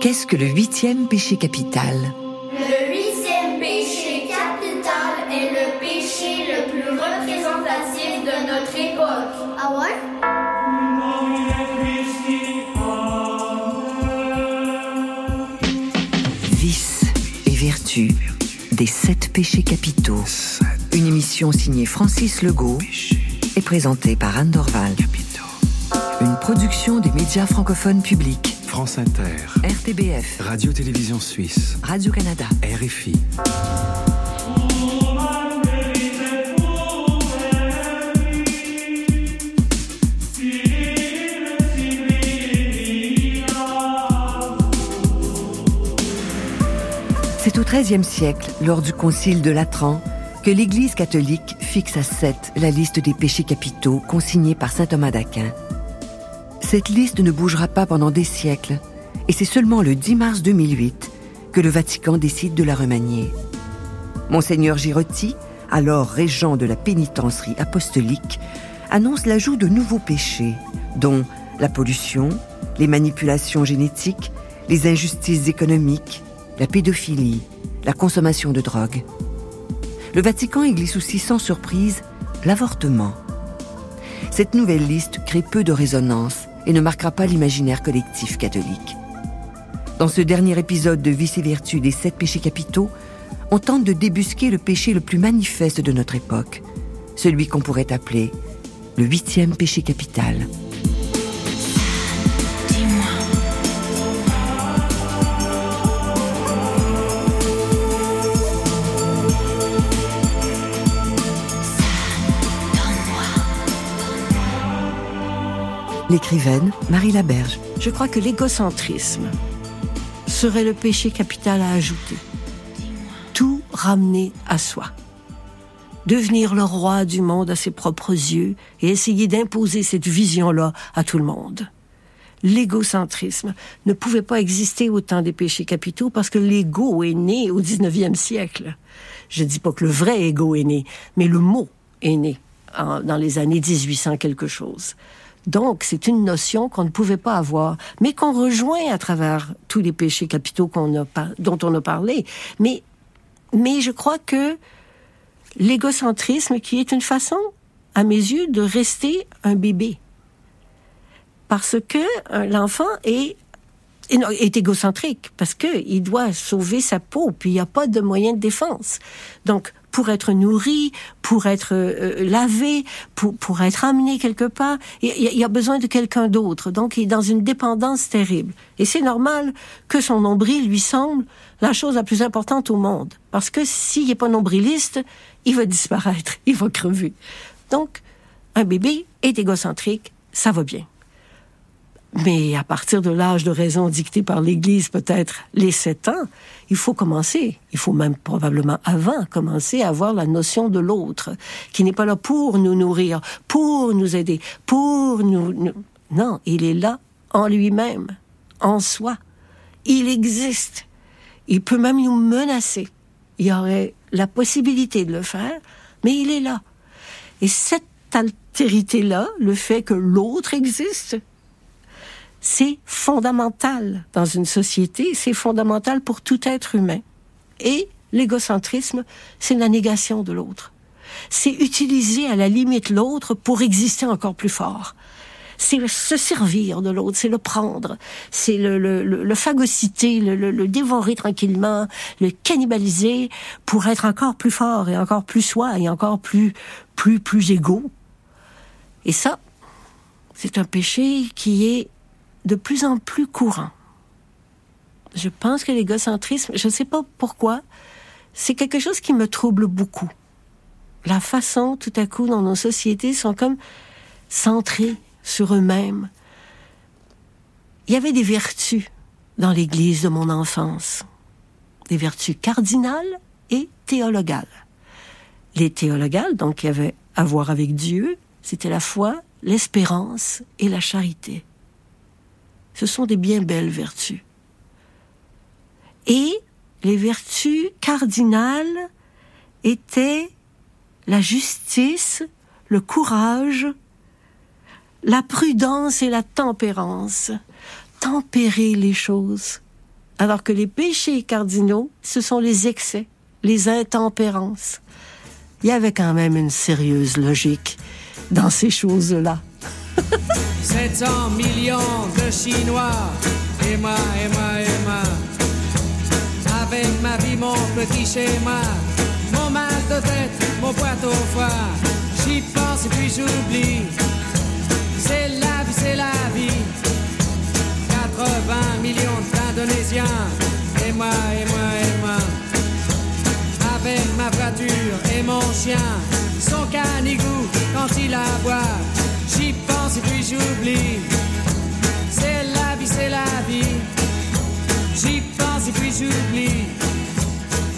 Qu'est-ce que le huitième péché capital? Le huitième péché capital est le péché le plus représentatif de notre époque. Ah ouais? Vice et vertu des sept péchés capitaux. Une émission signée Francis Legault et présentée par Anne Dorval. Une production des médias francophones publics. France Inter, RTBF, Radio-Télévision Suisse, Radio-Canada. RFI. C'est au XIIIe siècle, lors du concile de Latran, que l'Église catholique fixe à sept la liste des péchés capitaux consignés par saint Thomas d'Aquin. Cette liste ne bougera pas pendant des siècles, et c'est seulement le 10 mars 2008 que le Vatican décide de la remanier. Monseigneur Girotti, alors régent de la pénitencerie apostolique, annonce l'ajout de nouveaux péchés, dont la pollution, les manipulations génétiques, les injustices économiques, la pédophilie, la consommation de drogue. Le Vatican y aussi sans surprise l'avortement. Cette nouvelle liste crée peu de résonance et ne marquera pas l'imaginaire collectif catholique. Dans ce dernier épisode de Vice et Vertu des sept péchés capitaux, on tente de débusquer le péché le plus manifeste de notre époque, celui qu'on pourrait appeler le huitième péché capital. L'écrivaine Marie Laberge. Je crois que l'égocentrisme serait le péché capital à ajouter. Tout ramener à soi. Devenir le roi du monde à ses propres yeux et essayer d'imposer cette vision-là à tout le monde. L'égocentrisme ne pouvait pas exister au temps des péchés capitaux parce que l'ego est né au 19e siècle. Je dis pas que le vrai ego est né, mais le mot est né dans les années 1800 quelque chose. Donc, c'est une notion qu'on ne pouvait pas avoir, mais qu'on rejoint à travers tous les péchés capitaux dont on a parlé. Mais, mais je crois que l'égocentrisme, qui est une façon, à mes yeux, de rester un bébé. Parce que euh, l'enfant est est égocentrique parce que il doit sauver sa peau, puis il n'y a pas de moyen de défense. Donc, pour être nourri, pour être euh, lavé, pour, pour être amené quelque part, il a besoin de quelqu'un d'autre. Donc, il est dans une dépendance terrible. Et c'est normal que son nombril lui semble la chose la plus importante au monde. Parce que s'il n'est pas nombriliste, il va disparaître, il va crever. Donc, un bébé est égocentrique, ça va bien. Mais à partir de l'âge de raison dicté par l'Église, peut-être les sept ans, il faut commencer, il faut même probablement avant commencer à avoir la notion de l'autre, qui n'est pas là pour nous nourrir, pour nous aider, pour nous... Non, il est là en lui-même, en soi. Il existe. Il peut même nous menacer. Il y aurait la possibilité de le faire, mais il est là. Et cette altérité-là, le fait que l'autre existe, c'est fondamental dans une société, c'est fondamental pour tout être humain. Et l'égocentrisme, c'est la négation de l'autre. C'est utiliser à la limite l'autre pour exister encore plus fort. C'est se servir de l'autre, c'est le prendre, c'est le, le, le, le phagocyter, le dévorer tranquillement, le cannibaliser pour être encore plus fort et encore plus soi et encore plus, plus, plus égaux. Et ça, c'est un péché qui est de plus en plus courant. Je pense que l'égocentrisme, je ne sais pas pourquoi, c'est quelque chose qui me trouble beaucoup. La façon, tout à coup, dont nos sociétés sont comme centrées sur eux-mêmes. Il y avait des vertus dans l'Église de mon enfance, des vertus cardinales et théologales. Les théologales, donc, qui avaient à voir avec Dieu, c'était la foi, l'espérance et la charité. Ce sont des bien belles vertus. Et les vertus cardinales étaient la justice, le courage, la prudence et la tempérance. Tempérer les choses. Alors que les péchés cardinaux, ce sont les excès, les intempérances. Il y avait quand même une sérieuse logique dans ces choses-là. 700 millions de Chinois, et moi, et moi, et moi. Avec ma vie, mon petit schéma, mon mal de tête, mon poids au foie. J'y pense et puis j'oublie. C'est la vie, c'est la vie. 80 millions d'Indonésiens, et moi, et moi, et moi. Avec ma voiture et mon chien, son canigou quand il aboie. J'y pense et puis j'oublie. C'est la vie, c'est la vie. J'y pense et puis j'oublie.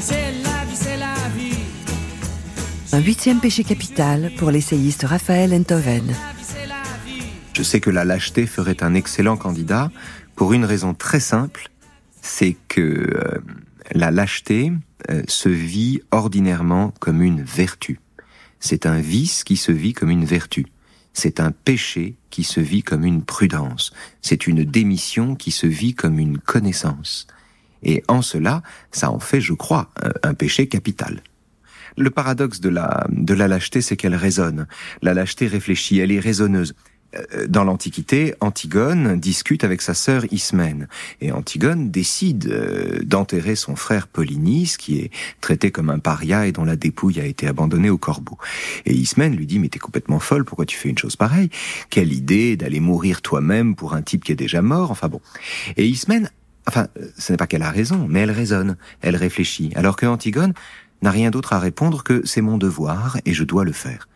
C'est la vie, c'est la vie. Un huitième péché capital pour l'essayiste Raphaël Enthoven. Je sais que la lâcheté ferait un excellent candidat pour une raison très simple, c'est que euh, la lâcheté euh, se vit ordinairement comme une vertu. C'est un vice qui se vit comme une vertu. C'est un péché qui se vit comme une prudence. C'est une démission qui se vit comme une connaissance. Et en cela, ça en fait, je crois, un, péché capital. Le paradoxe de la, de la lâcheté, c'est qu'elle raisonne. La lâcheté réfléchit, elle est raisonneuse. Euh, Dans l'Antiquité, Antigone discute avec sa sœur Ismène. Et Antigone décide euh, d'enterrer son frère Polynice, qui est traité comme un paria et dont la dépouille a été abandonnée au corbeau. Et Ismène lui dit, mais t'es complètement folle, pourquoi tu fais une chose pareille? Quelle idée d'aller mourir toi-même pour un type qui est déjà mort Enfin bon. Et Ismène, enfin, ce n'est pas qu'elle a raison, mais elle raisonne, elle réfléchit. Alors que Antigone n'a rien d'autre à répondre que c'est mon devoir et je dois le faire.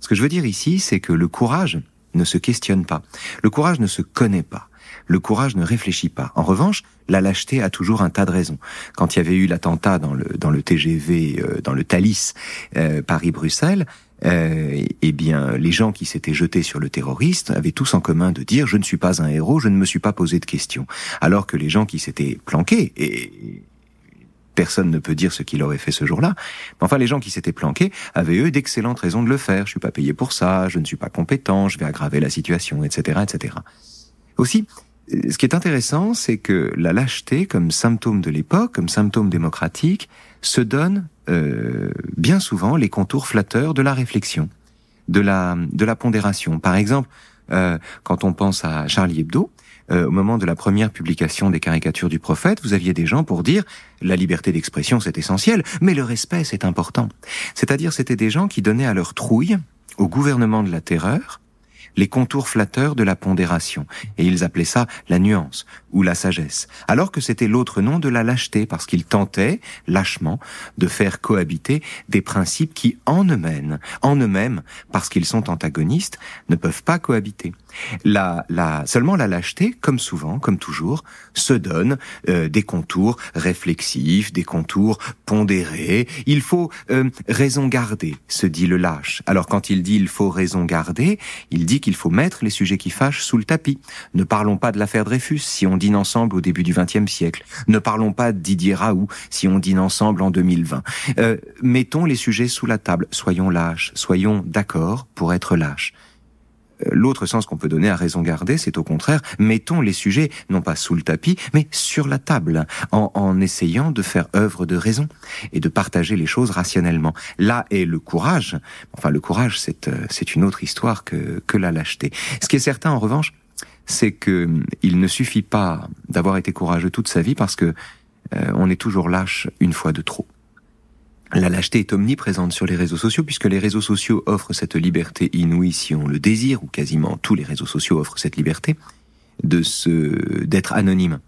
Ce que je veux dire ici, c'est que le courage ne se questionne pas. Le courage ne se connaît pas. Le courage ne réfléchit pas. En revanche, la lâcheté a toujours un tas de raisons. Quand il y avait eu l'attentat dans le dans le TGV, euh, dans le Thalys, euh, Paris-Bruxelles, euh, eh bien, les gens qui s'étaient jetés sur le terroriste avaient tous en commun de dire je ne suis pas un héros, je ne me suis pas posé de questions. Alors que les gens qui s'étaient planqués et personne ne peut dire ce qu'il aurait fait ce jour-là. Mais enfin, les gens qui s'étaient planqués avaient eux d'excellentes raisons de le faire. Je suis pas payé pour ça, je ne suis pas compétent, je vais aggraver la situation, etc., etc. Aussi, ce qui est intéressant, c'est que la lâcheté, comme symptôme de l'époque, comme symptôme démocratique, se donne euh, bien souvent les contours flatteurs de la réflexion, de la, de la pondération. Par exemple, euh, quand on pense à Charlie Hebdo, euh, au moment de la première publication des caricatures du prophète, vous aviez des gens pour dire la liberté d'expression c'est essentiel, mais le respect c'est important. C'est-à-dire c'était des gens qui donnaient à leur trouille, au gouvernement de la terreur, les contours flatteurs de la pondération. Et ils appelaient ça la nuance ou la sagesse. Alors que c'était l'autre nom de la lâcheté, parce qu'ils tentaient, lâchement, de faire cohabiter des principes qui, en eux-mêmes, en eux-mêmes, parce qu'ils sont antagonistes, ne peuvent pas cohabiter. La, la, seulement la lâcheté, comme souvent, comme toujours, se donne euh, des contours réflexifs, des contours pondérés. Il faut euh, raison garder, se dit le lâche. Alors quand il dit il faut raison garder, il dit qu'il faut mettre les sujets qui fâchent sous le tapis. Ne parlons pas de l'affaire Dreyfus si on dîne ensemble au début du XXe siècle. Ne parlons pas de Didier Raoult si on dîne ensemble en 2020. Euh, mettons les sujets sous la table. Soyons lâches, soyons d'accord pour être lâches. Euh, L'autre sens qu'on peut donner à raison garder, c'est au contraire, mettons les sujets non pas sous le tapis, mais sur la table, en, en essayant de faire œuvre de raison et de partager les choses rationnellement. Là est le courage. Enfin, le courage, c'est euh, c'est une autre histoire que, que la lâcheté. Ce qui est certain, en revanche, c'est que hum, il ne suffit pas d'avoir été courageux toute sa vie parce que euh, on est toujours lâche une fois de trop. La lâcheté est omniprésente sur les réseaux sociaux puisque les réseaux sociaux offrent cette liberté inouïe si on le désire, ou quasiment tous les réseaux sociaux offrent cette liberté, de se, d'être anonyme.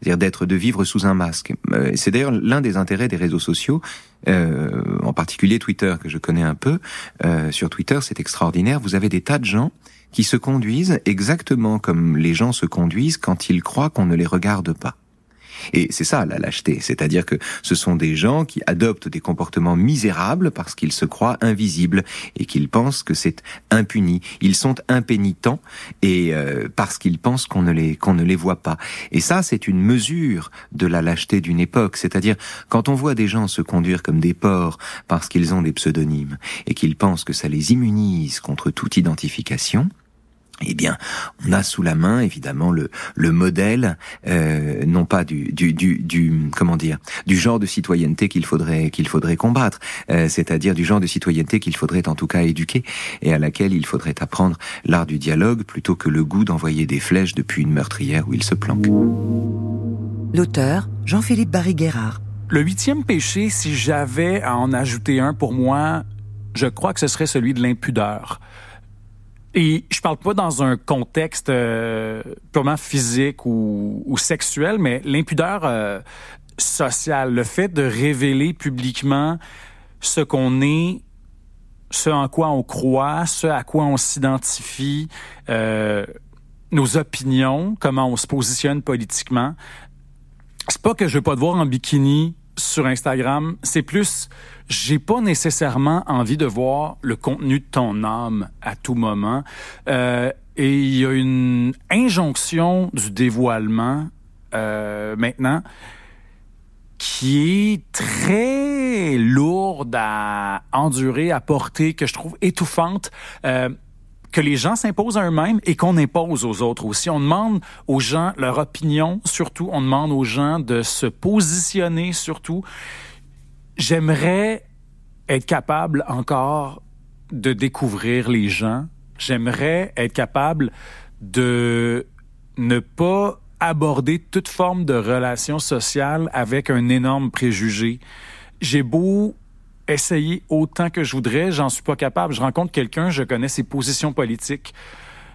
C'est-à-dire d'être, de vivre sous un masque. Euh, C'est d'ailleurs l'un des intérêts des réseaux sociaux, euh, en particulier Twitter que je connais un peu. Euh, sur Twitter, c'est extraordinaire. Vous avez des tas de gens qui se conduisent exactement comme les gens se conduisent quand ils croient qu'on ne les regarde pas. Et c'est ça la lâcheté, c'est-à-dire que ce sont des gens qui adoptent des comportements misérables parce qu'ils se croient invisibles et qu'ils pensent que c'est impuni. Ils sont impénitents et euh, parce qu'ils pensent qu'on ne les qu'on ne les voit pas. Et ça, c'est une mesure de la lâcheté d'une époque, c'est-à-dire quand on voit des gens se conduire comme des porcs parce qu'ils ont des pseudonymes et qu'ils pensent que ça les immunise contre toute identification, eh bien, on a sous la main évidemment le, le modèle, euh, non pas du, du, du, du, comment dire, du genre de citoyenneté qu'il faudrait qu'il faudrait combattre, euh, c'est-à-dire du genre de citoyenneté qu'il faudrait en tout cas éduquer et à laquelle il faudrait apprendre l'art du dialogue plutôt que le goût d'envoyer des flèches depuis une meurtrière où il se planque. L'auteur, Jean-Philippe Barry-Guerrard. Le huitième péché, si j'avais à en ajouter un pour moi, je crois que ce serait celui de l'impudeur. Et je parle pas dans un contexte euh, purement physique ou, ou, sexuel, mais l'impudeur euh, sociale, le fait de révéler publiquement ce qu'on est, ce en quoi on croit, ce à quoi on s'identifie, euh, nos opinions, comment on se positionne politiquement. C'est pas que je veux pas te voir en bikini sur Instagram, c'est plus j'ai pas nécessairement envie de voir le contenu de ton âme à tout moment. Euh, et il y a une injonction du dévoilement euh, maintenant qui est très lourde à endurer, à porter, que je trouve étouffante. Euh, que les gens s'imposent à eux-mêmes et qu'on impose aux autres aussi. On demande aux gens leur opinion, surtout. On demande aux gens de se positionner, surtout. J'aimerais être capable encore de découvrir les gens. J'aimerais être capable de ne pas aborder toute forme de relation sociale avec un énorme préjugé. J'ai beau essayer autant que je voudrais, j'en suis pas capable. Je rencontre quelqu'un, je connais ses positions politiques,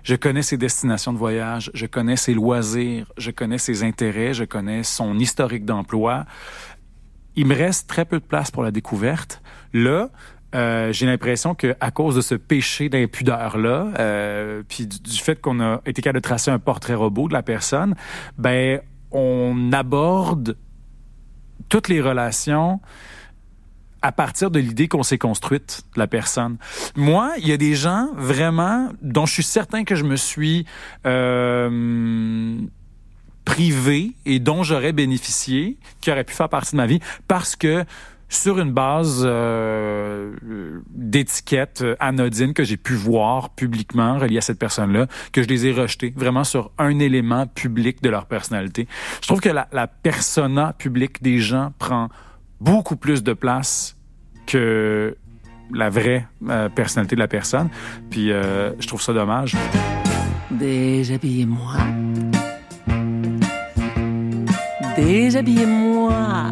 je connais ses destinations de voyage, je connais ses loisirs, je connais ses intérêts, je connais son historique d'emploi. Il me reste très peu de place pour la découverte. Là, euh, j'ai l'impression que à cause de ce péché d'impudeur là, euh, puis du, du fait qu'on a été capable de tracer un portrait robot de la personne, ben on aborde toutes les relations à partir de l'idée qu'on s'est construite la personne. Moi, il y a des gens vraiment dont je suis certain que je me suis euh, privé et dont j'aurais bénéficié, qui auraient pu faire partie de ma vie, parce que sur une base euh, d'étiquettes anodines que j'ai pu voir publiquement reliées à cette personne-là, que je les ai rejetées vraiment sur un élément public de leur personnalité. Je trouve que la, la persona publique des gens prend beaucoup plus de place que la vraie euh, personnalité de la personne. Puis euh, je trouve ça dommage. Déshabillez-moi. Déshabillez-moi.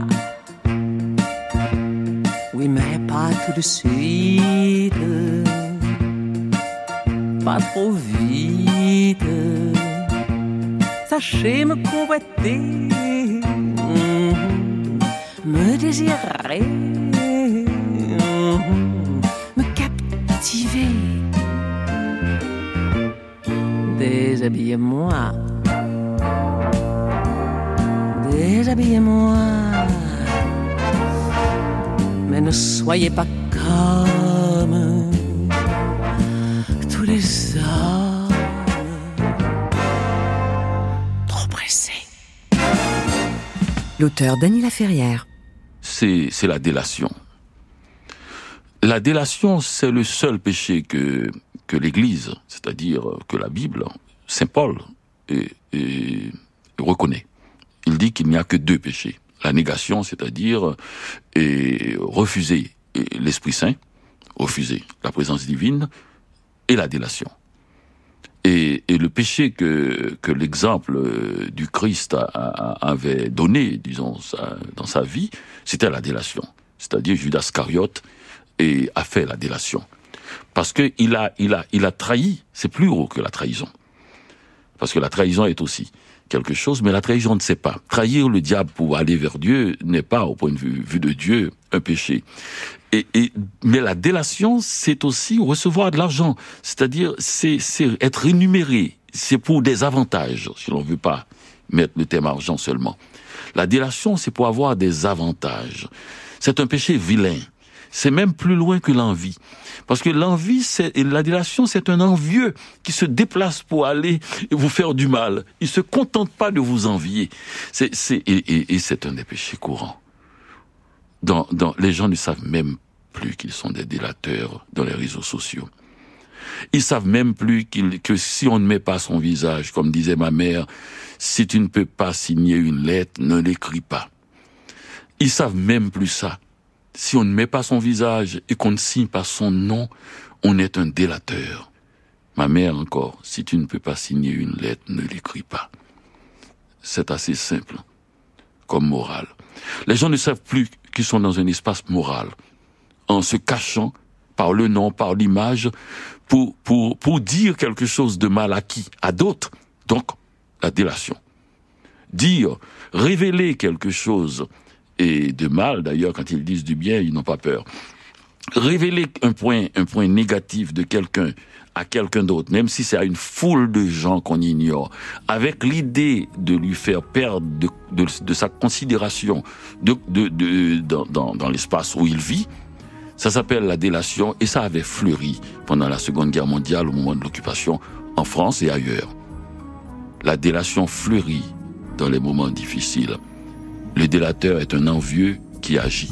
Oui, mais pas tout de suite. Pas trop vite. Sachez me convoiter. Me désirer. Me captiver. Déshabillez-moi. Déshabillez-moi. Mais ne soyez pas comme tous les hommes. L'auteur Dany Laferrière. C'est, la délation. La délation, c'est le seul péché que, que l'Église, c'est-à-dire que la Bible, Saint Paul, reconnaît. Il dit qu'il n'y a que deux péchés. La négation, c'est-à-dire refuser l'Esprit Saint, refuser la présence divine, et la délation. Et, le péché que, l'exemple du Christ avait donné, disons, dans sa vie, c'était la délation. C'est-à-dire Judas Cariote et a fait la délation. Parce que il a, trahi, c'est plus haut que la trahison. Parce que la trahison est aussi quelque chose, mais la trahison ne sait pas. Trahir le diable pour aller vers Dieu n'est pas, au point de vue de Dieu, un péché. Et, et, mais la délation, c'est aussi recevoir de l'argent. C'est-à-dire, c'est, être rémunéré. C'est pour des avantages, si l'on veut pas mettre le thème argent seulement. La délation, c'est pour avoir des avantages. C'est un péché vilain. C'est même plus loin que l'envie. Parce que l'envie, c'est, la délation, c'est un envieux qui se déplace pour aller vous faire du mal. Il se contente pas de vous envier. C'est, et, et, et c'est un des péchés courants. Dans, dans, les gens ne savent même plus qu'ils sont des délateurs dans les réseaux sociaux. Ils savent même plus que si on ne met pas son visage, comme disait ma mère, si tu ne peux pas signer une lettre, ne l'écris pas. Ils savent même plus ça. Si on ne met pas son visage et qu'on ne signe pas son nom, on est un délateur. Ma mère encore, si tu ne peux pas signer une lettre, ne l'écris pas. C'est assez simple comme morale. Les gens ne savent plus qu'ils sont dans un espace moral, en se cachant par le nom, par l'image, pour, dire quelque chose de mal acquis à d'autres. Donc, la délation. Dire, révéler quelque chose, et de mal d'ailleurs, quand ils disent du bien, ils n'ont pas peur. Révéler un point négatif de quelqu'un à quelqu'un d'autre, même si c'est à une foule de gens qu'on ignore, avec l'idée de lui faire perdre de, sa considération de, dans, l'espace où il vit, ça s'appelle la délation et ça avait fleuri pendant la Seconde Guerre mondiale au moment de l'occupation en France et ailleurs. La délation fleurit dans les moments difficiles. Le délateur est un envieux qui agit.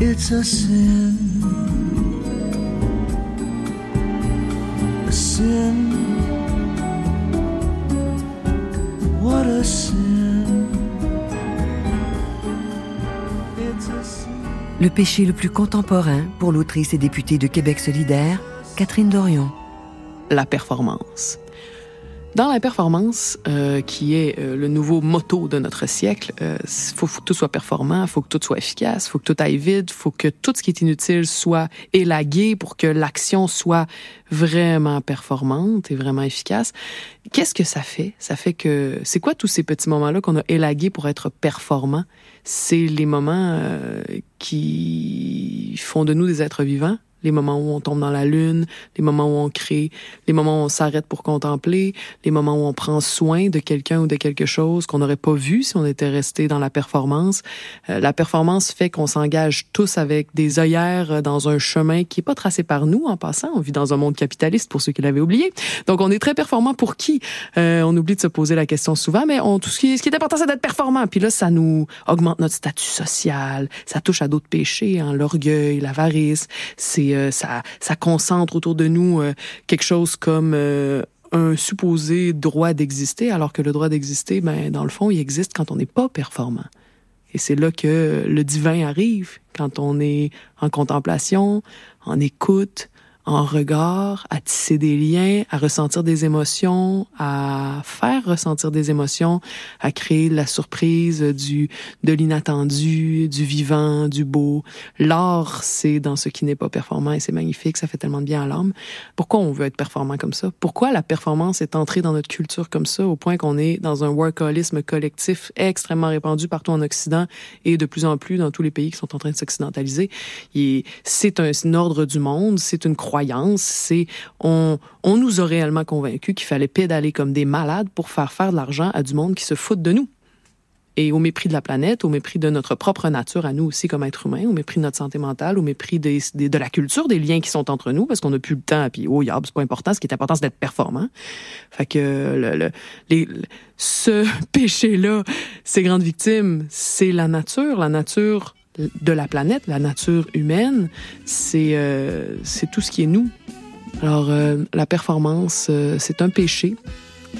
It's a sin. A sin. What a sin. It's a sin. Le péché le plus contemporain pour l'autrice et députée de Québec solidaire, Catherine Dorion. la performance. Dans la performance, euh, qui est euh, le nouveau motto de notre siècle, il faut, faut que tout soit performant, faut que tout soit efficace, faut que tout aille vite, faut que tout ce qui est inutile soit élagué pour que l'action soit vraiment performante et vraiment efficace. Qu'est-ce que ça fait? Ça fait que c'est quoi tous ces petits moments-là qu'on a élagués pour être performants? C'est les moments euh, qui font de nous des êtres vivants? Les moments où on tombe dans la lune, les moments où on crée, les moments où on s'arrête pour contempler, les moments où on prend soin de quelqu'un ou de quelque chose qu'on n'aurait pas vu si on était resté dans la performance. Euh, la performance fait qu'on s'engage tous avec des œillères dans un chemin qui est pas tracé par nous en passant. On vit dans un monde capitaliste pour ceux qui l'avaient oublié. Donc on est très performant pour qui? Euh, On oublie de se poser la question souvent, mais on, tout ce qui, ce qui est important c'est d'être performant. Puis là ça nous augmente notre statut social, ça touche à d'autres péchés, hein, l'orgueil, l'avarice. C'est euh, ça, ça concentre autour de nous euh, quelque chose comme euh, un supposé droit d'exister, alors que le droit d'exister, ben, dans le fond, il existe quand on n'est pas performant. Et c'est là que le divin arrive, quand on est en contemplation, en écoute, en regard, à tisser des liens, à ressentir des émotions, à faire ressentir des émotions, à créer la surprise du de l'inattendu, du vivant, du beau. L'art, c'est dans ce qui n'est pas performant et c'est magnifique, ça fait tellement de bien à l'âme. Pourquoi on veut être performant comme ça? Pourquoi la performance est entrée dans notre culture comme ça au point qu'on est dans un workaholisme collectif extrêmement répandu partout en Occident et de plus en plus dans tous les pays qui sont en train de s'occidentaliser? C'est un, un ordre du monde, c'est une c'est on on nous a réellement convaincus qu'il fallait pédaler comme des malades pour faire faire de l'argent à du monde qui se fout de nous. Et au mépris de la planète, au mépris de notre propre nature à nous aussi comme êtres humains, au mépris de notre santé mentale, au mépris de la culture, des liens qui sont entre nous, parce qu'on n'a plus le temps, puis oh, yab, c'est pas important. Ce qui est important, c'est d'être performant. Fait que le, le- les, le- ce péché-là, ces grandes victimes, c'est la nature, la nature de la planète, la nature humaine, c'est euh, tout ce qui est nous. Alors, euh, la performance, euh, c'est un péché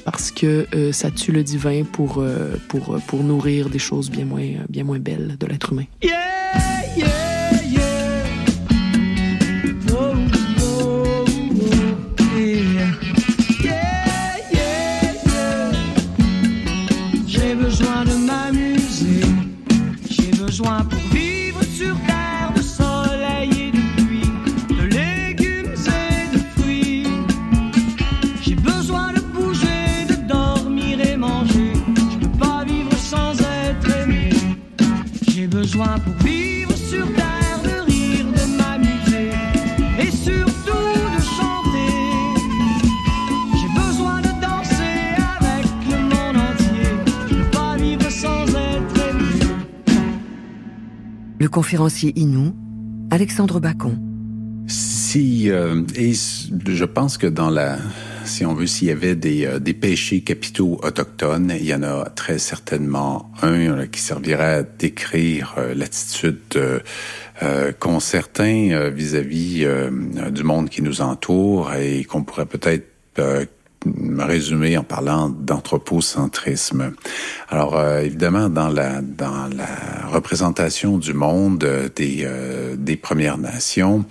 parce que ça tue le divin pour, pour, pour nourrir des choses bien moins, bien moins belles de l'être humain. Yeah, yeah, Le conférencier Inou, Alexandre Bacon. Si, euh, et je pense que dans la, si on veut, s'il y avait des, euh, des péchés capitaux autochtones, il y en a très certainement un là, qui servirait à décrire euh, l'attitude euh, euh, qu'ont certains euh, vis-à-vis euh, du monde qui nous entoure et qu'on pourrait peut-être euh, résumer en parlant d'anthropocentrisme. Alors euh, évidemment dans la dans la représentation du monde euh, des euh, des Premières Nations,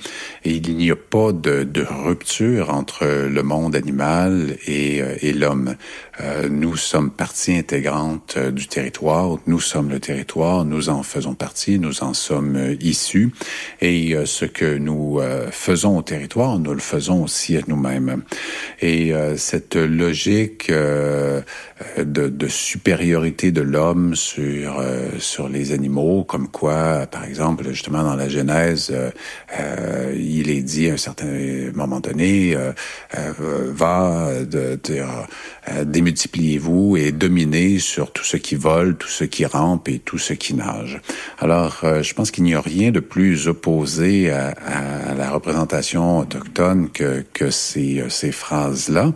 il n'y a pas de, de rupture entre le monde animal et, euh, et l'homme. Euh, nous sommes partie intégrante du territoire, nous sommes le territoire, nous en faisons partie, nous en sommes issus et ce que nous faisons au territoire, nous le faisons aussi à nous-mêmes. Et euh, cette logique euh, de, supériorité de l'homme sur euh, sur les animaux, comme quoi, par exemple, justement dans la Genèse, euh, il est dit à un certain moment donné, va de euh, démultipliez-vous et dominez sur tout ce qui vole, tout ce qui rampe et tout ce qui nage. Alors, euh, je pense qu'il n'y a rien de plus opposé à, à la représentation autochtone que, que ces, ces phrases-là.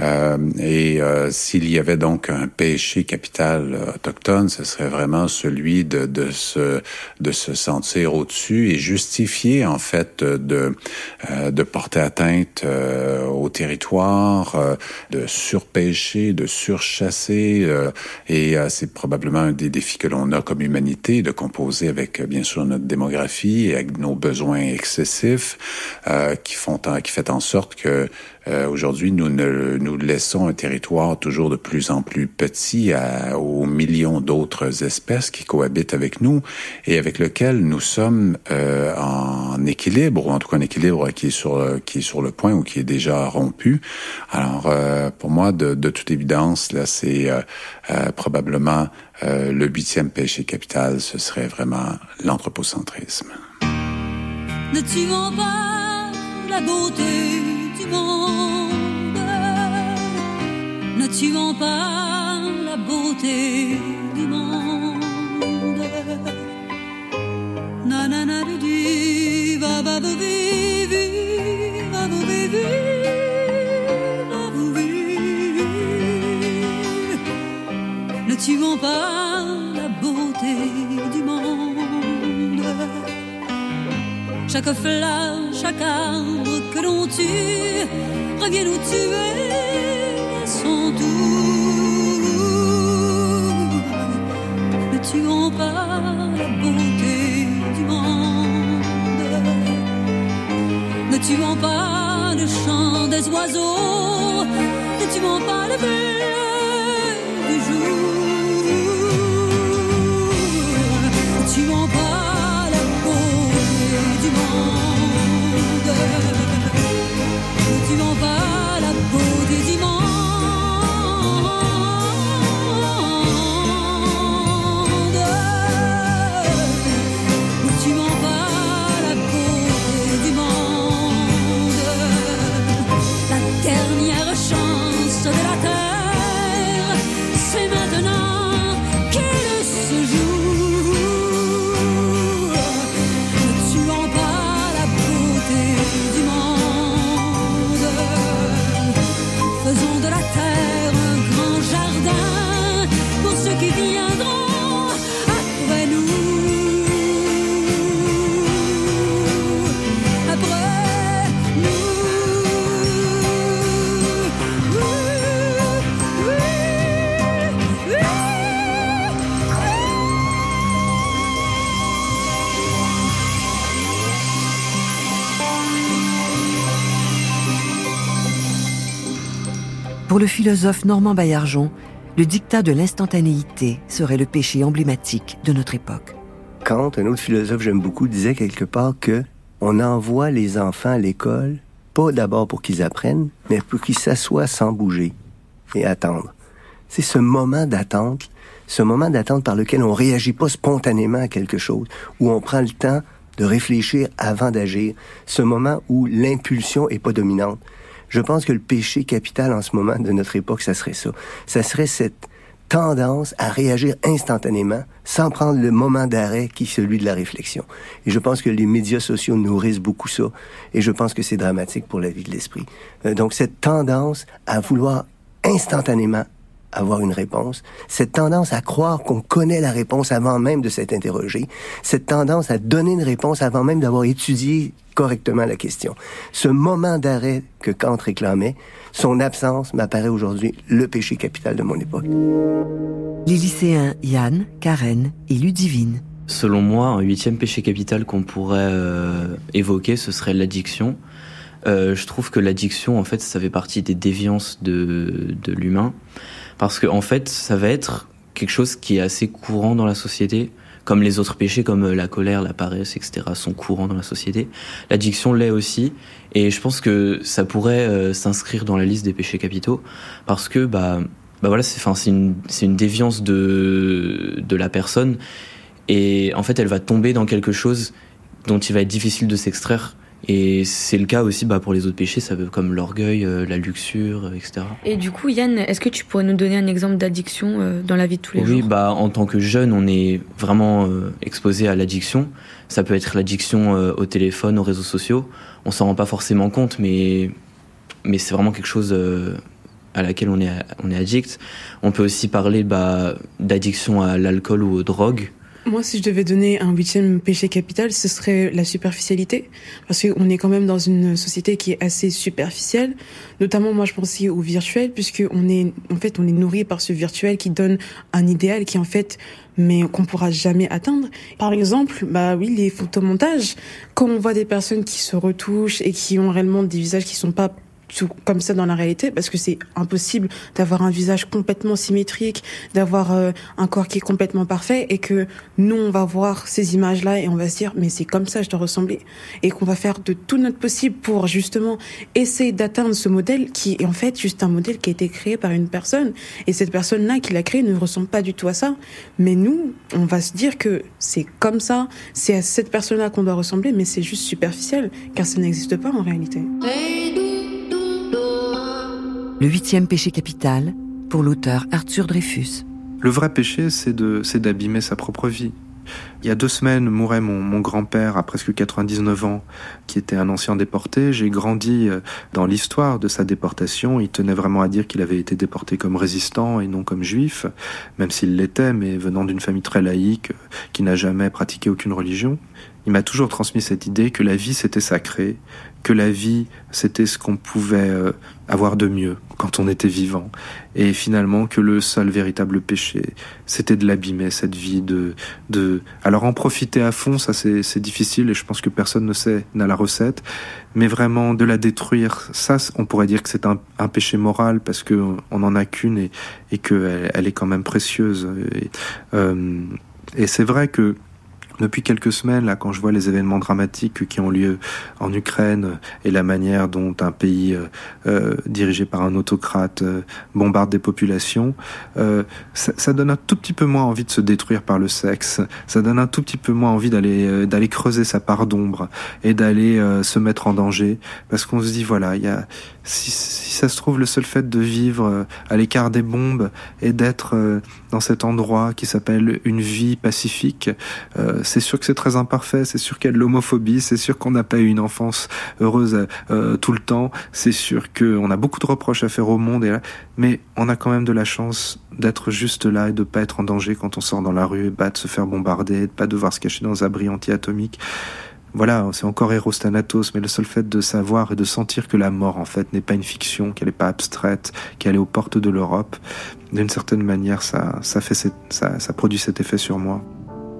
Euh, et euh, s'il y avait donc un péché capital autochtone, ce serait vraiment celui de, de, se, de se sentir au-dessus et justifier en fait de, euh, de porter atteinte euh, au territoire, euh, de surpêcher, de surchasser. euh, et euh, c'est probablement un des défis que l'on a comme humanité, de composer avec euh, bien sûr notre démographie et avec nos besoins excessifs euh, qui font qui fait en sorte que euh, aujourd'hui, nous ne, nous laissons un territoire toujours de plus en plus petit à, aux millions d'autres espèces qui cohabitent avec nous et avec lequel nous sommes euh, en équilibre, ou en tout cas un équilibre qui est sur qui est sur le point ou qui est déjà rompu. Alors, euh, pour moi, de, de toute évidence, là, c'est euh, euh, probablement euh, le huitième péché capital, ce serait vraiment l'anthropocentrisme. Ne tuons pas la beauté Ne tuons pas la beauté du monde. Nanana du du, va va va vi, vi, va va vi, vi, va. Ne tuons pas Chaque fleur, chaque arbre que l'on tue revient nous tuer à son tour. Ne tuons pas la beauté du monde. Ne tuons pas le chant des oiseaux. Ne tuons pas le bleu du jour. Philosophe Normand Baillargeon, le dictat de l'instantanéité serait le péché emblématique de notre époque. Kant, un autre philosophe j'aime beaucoup, disait quelque part que on envoie les enfants à l'école, pas d'abord pour qu'ils apprennent, mais pour qu'ils s'assoient sans bouger et attendre. C'est ce moment d'attente, ce moment d'attente par lequel on réagit pas spontanément à quelque chose, où on prend le temps de réfléchir avant d'agir, ce moment où l'impulsion est pas dominante. Je pense que le péché capital en ce moment de notre époque, ça serait ça. Ça serait cette tendance à réagir instantanément sans prendre le moment d'arrêt qui est celui de la réflexion. Et je pense que les médias sociaux nourrissent beaucoup ça et je pense que c'est dramatique pour la vie de l'esprit. Euh, donc cette tendance à vouloir instantanément avoir une réponse, cette tendance à croire qu'on connaît la réponse avant même de s'être interrogé, cette tendance à donner une réponse avant même d'avoir étudié correctement la question. Ce moment d'arrêt que Kant réclamait, son absence m'apparaît aujourd'hui le péché capital de mon époque. Les lycéens Yann, Karen et Ludivine. Selon moi, un huitième péché capital qu'on pourrait euh, évoquer, ce serait l'addiction. Euh, je trouve que l'addiction, en fait, ça fait partie des déviances de, de l'humain. Parce que, en fait, ça va être quelque chose qui est assez courant dans la société. Comme les autres péchés, comme euh, la colère, la paresse, etc., sont courants dans la société. L'addiction l'est aussi. Et je pense que ça pourrait euh, s'inscrire dans la liste des péchés capitaux. Parce que, bah, bah voilà, c'est, enfin, c'est une, une déviance de, de la personne. Et en fait, elle va tomber dans quelque chose dont il va être difficile de s'extraire. Et c'est le cas aussi bah, pour les autres péchés, ça veut comme l'orgueil, euh, la luxure, euh, etc. Et du coup, Yann, est-ce que tu pourrais nous donner un exemple d'addiction euh, dans la vie de tous les oui, jours? bah en tant que jeune, on est vraiment euh, exposé à l'addiction. Ça peut être l'addiction au téléphone, aux réseaux sociaux. On s'en rend pas forcément compte, mais mais c'est vraiment quelque chose à laquelle on est on est addict. On peut aussi parler bah, d'addiction à l'alcool ou aux drogues. Moi, si je devais donner un huitième péché capital, ce serait la superficialité. Parce qu'on est quand même dans une société qui est assez superficielle. Notamment, moi, je pensais au virtuel, puisque on est, en fait, on est nourri par ce virtuel qui donne un idéal qui, en fait, mais qu'on pourra jamais atteindre. Par exemple, bah oui, les photomontages. Quand on voit des personnes qui se retouchent et qui ont réellement des visages qui sont pas comme ça dans la réalité parce que c'est impossible d'avoir un visage complètement symétrique, d'avoir euh, un corps qui est complètement parfait et que nous on va voir ces images là et on va se dire mais c'est comme ça je dois ressembler. Et qu'on va faire de tout notre possible pour justement essayer d'atteindre ce modèle qui est en fait juste un modèle qui a été créé par une personne. Et cette personne là qui l'a créé ne ressemble pas du tout à ça. Mais nous on va se dire que c'est comme ça c'est à cette personne là qu'on doit ressembler mais c'est juste superficiel car ça n'existe pas en réalité. Le huitième péché capital pour l'auteur Arthur Dreyfus. Le vrai péché, c'est d'abîmer sa propre vie. Il y a deux semaines mourait mon, mon grand-père à presque 99 ans, qui était un ancien déporté. J'ai grandi euh, dans l'histoire de sa déportation. Il tenait vraiment à dire qu'il avait été déporté comme résistant et non comme juif, même s'il l'était, mais venant d'une famille très laïque, euh, qui n'a jamais pratiqué aucune religion. Il m'a toujours transmis cette idée que la vie c'était sacré, que la vie c'était ce qu'on pouvait euh, avoir de mieux quand on était vivant, et finalement que le seul véritable péché c'était de l'abîmer cette vie, de de alors en profiter à fond, ça c'est difficile et je pense que personne ne sait n'a la recette, mais vraiment de la détruire, ça on pourrait dire que c'est un, un péché moral parce que on en a qu'une et et que elle, elle est quand même précieuse. Et, euh, et c'est vrai que depuis quelques semaines, là, quand je vois les événements dramatiques qui ont lieu en Ukraine et la manière dont un pays euh, euh, dirigé par un autocrate euh, bombarde des populations, euh, ça, ça, donne un tout petit peu moins envie de se détruire par le sexe. Ça donne un tout petit peu moins envie d'aller euh, d'aller creuser sa part d'ombre et d'aller euh, se mettre en danger, parce qu'on se dit voilà, il y a si, si, ça se trouve, le seul fait de vivre à l'écart des bombes et d'être dans cet endroit qui s'appelle une vie pacifique, c'est sûr que c'est très imparfait, c'est sûr qu'il y a de l'homophobie, c'est sûr qu'on n'a pas eu une enfance heureuse euh, tout le temps, c'est sûr qu'on a beaucoup de reproches à faire au monde, mais on a quand même de la chance d'être juste là et de pas être en danger quand on sort dans la rue, pas de se faire bombarder, de pas devoir se cacher dans un abri anti-atomique voilà, c'est encore Eros Thanatos, mais le seul fait de savoir et de sentir que la mort, en fait, n'est pas une fiction, qu'elle n'est pas abstraite, qu'elle est aux portes de l'Europe, d'une certaine manière, ça, ça, fait ça, ça produit cet effet sur moi.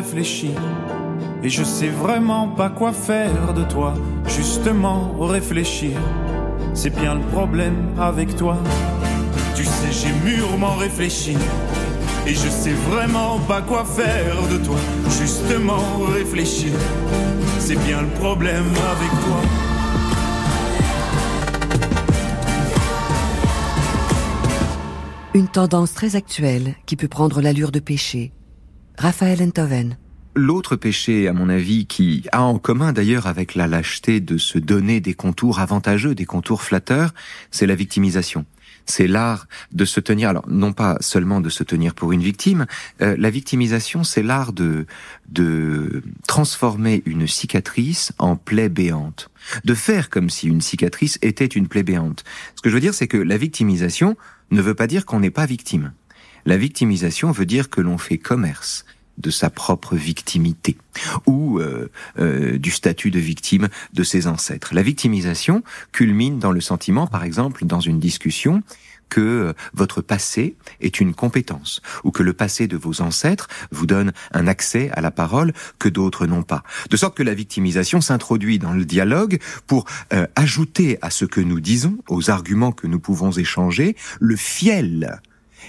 Mûrement réfléchi. Et je sais vraiment pas quoi faire de toi. Justement, réfléchir. C'est bien le problème avec toi. Tu sais, j'ai mûrement réfléchi. Et je sais vraiment pas quoi faire de toi. Justement, réfléchir. C'est bien le problème avec toi. Une tendance très actuelle qui peut prendre l'allure de péché. Raphaël Enthoven. L'autre péché, à mon avis, qui a en commun d'ailleurs avec la lâcheté de se donner des contours avantageux, des contours flatteurs, c'est la victimisation. C'est l'art de se tenir, alors non pas seulement de se tenir pour une victime, euh, la victimisation, c'est l'art de, de transformer une cicatrice en plaie béante, de faire comme si une cicatrice était une plaie béante. Ce que je veux dire, c'est que la victimisation ne veut pas dire qu'on n'est pas victime. La victimisation veut dire que l'on fait commerce de sa propre victimité ou euh, euh, du statut de victime de ses ancêtres. La victimisation culmine dans le sentiment, par exemple, dans une discussion, que euh, votre passé est une compétence ou que le passé de vos ancêtres vous donne un accès à la parole que d'autres n'ont pas. De sorte que la victimisation s'introduit dans le dialogue pour euh, ajouter à ce que nous disons, aux arguments que nous pouvons échanger, le fiel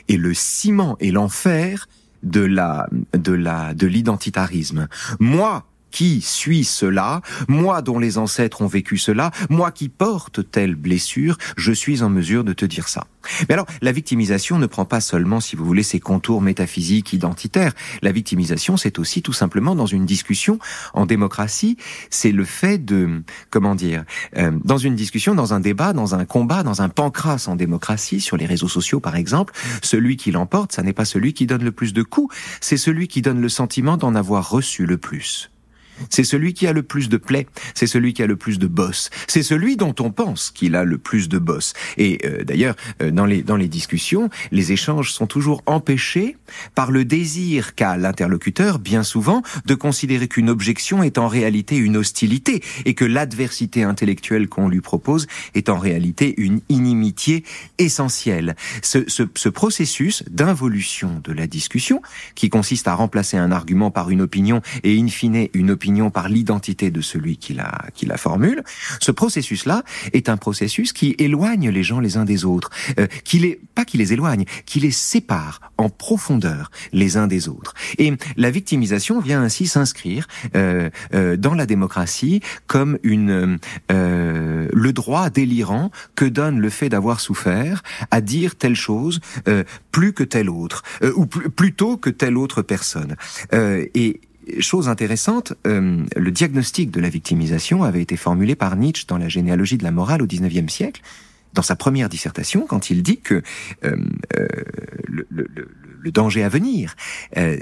et le ciment et l'enfer de la de la de l'identitarisme. Moi qui suis cela, moi dont les ancêtres ont vécu cela, moi qui porte telle blessure, je suis en mesure de te dire ça. Mais alors, la victimisation ne prend pas seulement, si vous voulez, ses contours métaphysiques, identitaires. La victimisation, c'est aussi tout simplement dans une discussion en démocratie, c'est le fait de, comment dire, euh, dans une discussion, dans un débat, dans un combat, dans un pancras en démocratie, sur les réseaux sociaux par exemple, celui qui l'emporte, ça n'est pas celui qui donne le plus de coups, c'est celui qui donne le sentiment d'en avoir reçu le plus. C'est celui qui a le plus de plaies, c'est celui qui a le plus de boss, c'est celui dont on pense qu'il a le plus de boss. Et euh, d'ailleurs, euh, dans les dans les discussions, les échanges sont toujours empêchés par le désir qu'a l'interlocuteur, bien souvent, de considérer qu'une objection est en réalité une hostilité et que l'adversité intellectuelle qu'on lui propose est en réalité une inimitié essentielle. Ce, ce, ce processus d'involution de la discussion, qui consiste à remplacer un argument par une opinion et in fine une opinion par l'identité de celui qui la, formule, ce processus-là est un processus qui éloigne les gens les uns des autres, euh, qui les, pas qui les éloigne, qui les sépare en profondeur les uns des autres. Et la victimisation vient ainsi s'inscrire euh, euh, dans la démocratie comme une le droit délirant que donne le fait d'avoir souffert à dire telle chose plus que telle autre, ou plutôt que telle autre personne. Et Chose intéressante, euh, le diagnostic de la victimisation avait été formulé par Nietzsche dans la généalogie de la morale au XIXe siècle, dans sa première dissertation, quand il dit que euh, euh, le, danger à venir,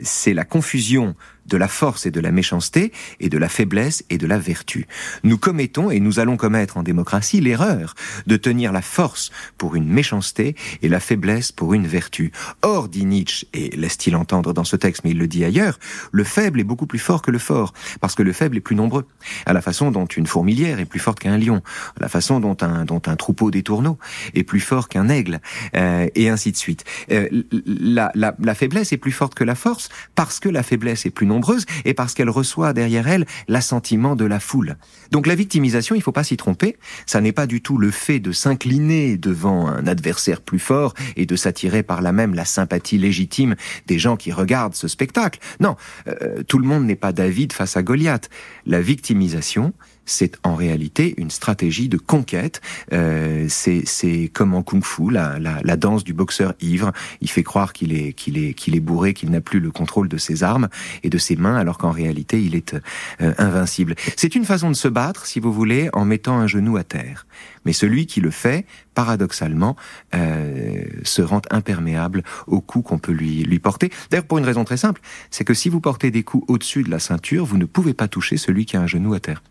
c'est la confusion de la force et de la méchanceté, et de la faiblesse et de la vertu. Nous commettons, et nous allons commettre en démocratie, l'erreur de tenir la force pour une méchanceté et la faiblesse pour une vertu. Or, dit Nietzsche, et laisse-t-il entendre dans ce texte, mais il le dit ailleurs, le faible est beaucoup plus fort que le fort, parce que le faible est plus nombreux. À la façon dont une fourmilière est plus forte qu'un lion, à la façon dont un, dont un troupeau d'étourneaux est plus fort qu'un aigle, euh, et ainsi de suite. Euh, la, la, la faiblesse est plus forte que la force, parce que la faiblesse est plus nombreuse, et parce qu'elle reçoit derrière elle l'assentiment de la foule. Donc la victimisation, il faut pas s'y tromper, ça n'est pas du tout le fait de s'incliner devant un adversaire plus fort et de s'attirer par là même la sympathie légitime des gens qui regardent ce spectacle. Non, euh, tout le monde n'est pas David face à Goliath. La victimisation, c'est en réalité une stratégie de conquête. Euh, c'est comme en kung-fu, la, la, la danse du boxeur ivre. Il fait croire qu'il est est est bourré, qu'il n'a plus le contrôle de ses armes et de ses mains, alors qu'en réalité il est euh, invincible. C'est une façon de se battre, si vous voulez, en mettant un genou à terre. Mais celui qui le fait, paradoxalement, euh, se rend imperméable aux coups qu'on peut lui, lui porter. D'ailleurs, pour une raison très simple, c'est que si vous portez des coups au-dessus de la ceinture, vous ne pouvez pas toucher celui qui a un genou à terre.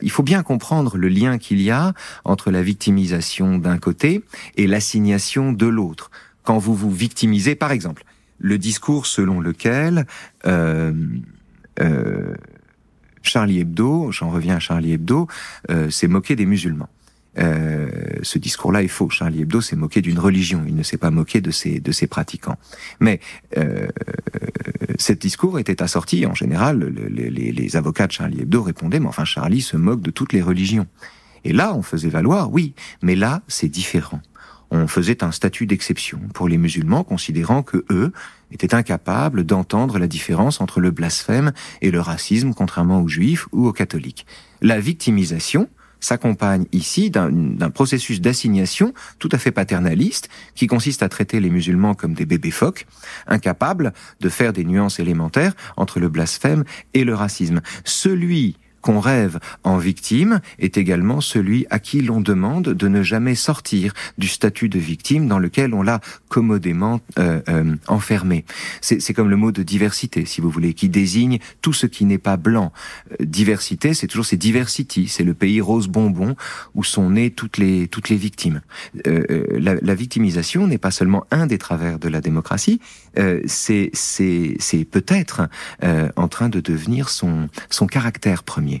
Il faut bien comprendre le lien qu'il y a entre la victimisation d'un côté et l'assignation de l'autre. Quand vous vous victimisez, par exemple, le discours selon lequel euh, euh, Charlie Hebdo, j'en reviens à Charlie Hebdo, euh, s'est moqué des musulmans. Euh, ce discours-là est faux. Charlie Hebdo s'est moqué d'une religion, il ne s'est pas moqué de ses, de ses pratiquants. Mais euh, ce discours était assorti, en général, le, les, les avocats de Charlie Hebdo répondaient, mais enfin Charlie se moque de toutes les religions. Et là, on faisait valoir, oui, mais là, c'est différent. On faisait un statut d'exception pour les musulmans, considérant que eux étaient incapables d'entendre la différence entre le blasphème et le racisme, contrairement aux juifs ou aux catholiques. La victimisation, s'accompagne ici d'un processus d'assignation tout à fait paternaliste qui consiste à traiter les musulmans comme des bébés phoques, incapables de faire des nuances élémentaires entre le blasphème et le racisme. Celui qu'on rêve en victime est également celui à qui l'on demande de ne jamais sortir du statut de victime dans lequel on l'a commodément euh, euh, enfermé. C'est comme le mot de diversité, si vous voulez, qui désigne tout ce qui n'est pas blanc. Euh, diversité, c'est toujours c'est diversity, c'est le pays rose bonbon où sont nées toutes les toutes les victimes. Euh, la, la, victimisation n'est pas seulement un des travers de la démocratie, c'est peut-être en train de devenir son son caractère premier.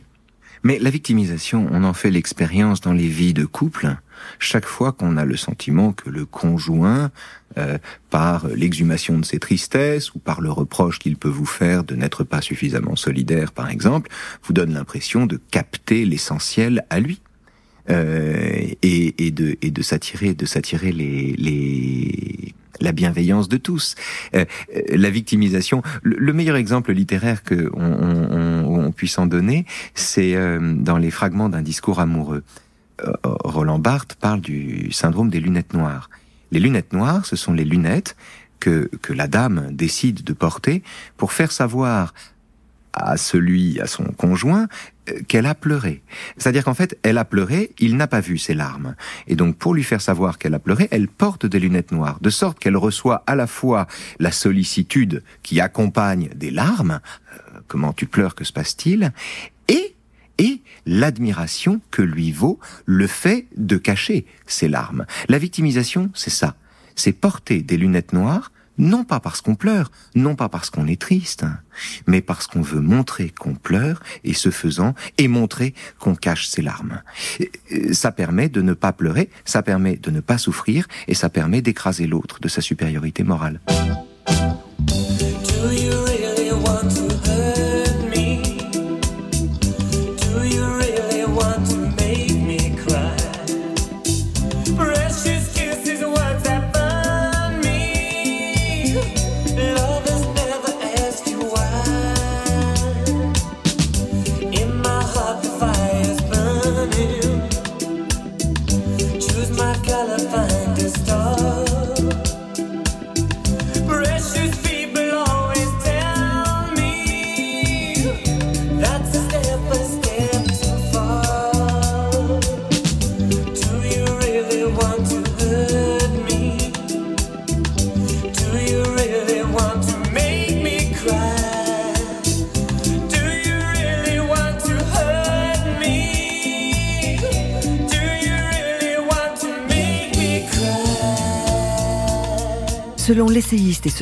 Mais la victimisation, on en fait l'expérience dans les vies de couple. Chaque fois qu'on a le sentiment que le conjoint, euh, par l'exhumation de ses tristesses ou par le reproche qu'il peut vous faire de n'être pas suffisamment solidaire, par exemple, vous donne l'impression de capter l'essentiel à lui. Euh, et, et, de, et de s'attirer de s'attirer les, les la bienveillance de tous, euh, la victimisation. Le, le, meilleur exemple littéraire que on, on, on puisse en donner, c'est euh, dans les fragments d'un discours amoureux. Euh, Roland Barthes parle du syndrome des lunettes noires. Les lunettes noires, ce sont les lunettes que, que la dame décide de porter pour faire savoir à celui, à son conjoint, qu'elle a pleuré. C'est-à-dire qu'en fait, elle a pleuré, il n'a pas vu ses larmes. Et donc, pour lui faire savoir qu'elle a pleuré, elle porte des lunettes noires, de sorte qu'elle reçoit à la fois la sollicitude qui accompagne des larmes, euh, comment tu pleures, que se passe-t-il, et et l'admiration que lui vaut le fait de cacher ses larmes. La victimisation, c'est ça. C'est porter des lunettes noires non pas parce qu'on pleure, non pas parce qu'on est triste, mais parce qu'on veut montrer qu'on pleure et ce faisant, et montrer qu'on cache ses larmes. Ça permet de ne pas pleurer, ça permet de ne pas souffrir, et ça permet d'écraser l'autre de sa supériorité morale.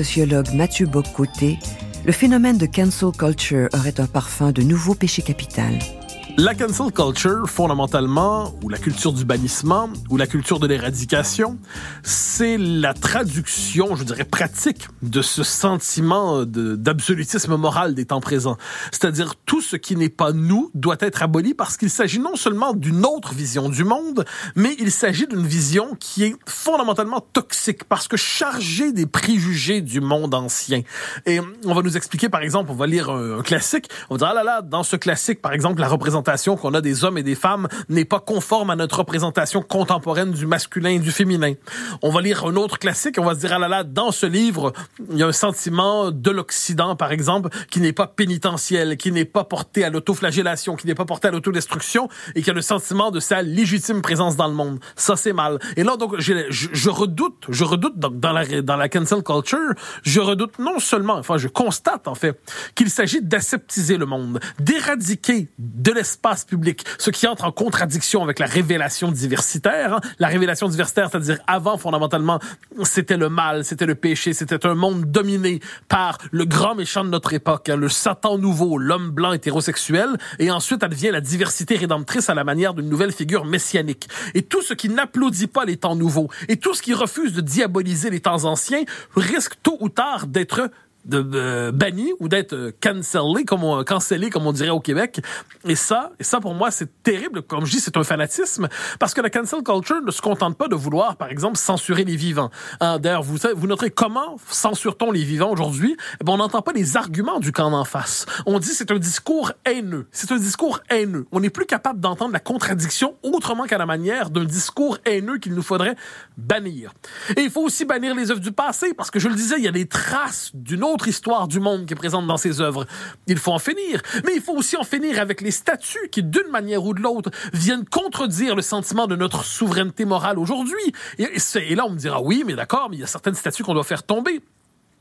Sociologue Mathieu Bock-Côté, le phénomène de cancel culture aurait un parfum de nouveau péché capital. La cancel culture, fondamentalement, ou la culture du bannissement, ou la culture de l'éradication, c'est la traduction, je dirais, pratique de ce sentiment d'absolutisme moral des temps présents. C'est-à-dire, tout ce qui n'est pas nous doit être aboli parce qu'il s'agit non seulement d'une autre vision du monde, mais il s'agit d'une vision qui est fondamentalement toxique parce que chargée des préjugés du monde ancien. Et on va nous expliquer, par exemple, on va lire un, un classique, on va dire, ah là là, dans ce classique, par exemple, la représentation qu'on a des hommes et des femmes n'est pas conforme à notre représentation contemporaine du masculin et du féminin. On va lire un autre classique, on va se dire, ah là là, dans ce livre, il y a un sentiment de l'Occident, par exemple, qui n'est pas pénitentiel, qui n'est pas porté à l'autoflagellation, qui n'est pas porté à l'autodestruction et qui a le sentiment de sa légitime présence dans le monde. Ça, c'est mal. Et là, donc, j'ai- je, je redoute, je redoute donc, dans la, dans la cancel culture, je redoute non seulement, enfin, je constate, en fait, qu'il s'agit d'aseptiser le monde, d'éradiquer de l'espace public ce qui entre en contradiction avec la révélation diversitaire. hein. La révélation diversitaire, c'est-à-dire avant, fondamentalement, c'était le mal, c'était le péché, c'était un monde dominé par le grand méchant de notre époque, hein, le Satan nouveau, l'homme blanc hétérosexuel, et ensuite elle devient la diversité rédemptrice à la manière d'une nouvelle figure messianique. Et tout ce qui n'applaudit pas les temps nouveaux, et tout ce qui refuse de diaboliser les temps anciens, risque tôt ou tard d'être de euh, banni ou d'être euh, cancellé comme on cancellé comme on dirait au Québec. Et ça et ça pour moi c'est terrible. Comme je dis c'est un fanatisme. Parce que la cancel culture ne se contente pas de vouloir par exemple censurer les vivants. Hein, d'ailleurs vous vous noterez comment censure-t-on les vivants aujourd'hui? Eh ben, on n'entend pas les arguments du camp d'en face. On dit c'est un discours haineux. C'est un discours haineux. On n'est plus capable d'entendre la contradiction autrement qu'à la manière d'un discours haineux qu'il nous faudrait bannir. Et il faut aussi bannir les œuvres du passé parce que je le disais il y a des traces d'une autre histoire du monde qui est présente dans ces œuvres. Il faut en finir. Mais il faut aussi en finir avec les statuts qui, d'une manière ou de l'autre, viennent contredire le sentiment de notre souveraineté morale aujourd'hui. Et, là, on me dira, oui, mais d'accord, mais il y a certaines statuts qu'on doit faire tomber.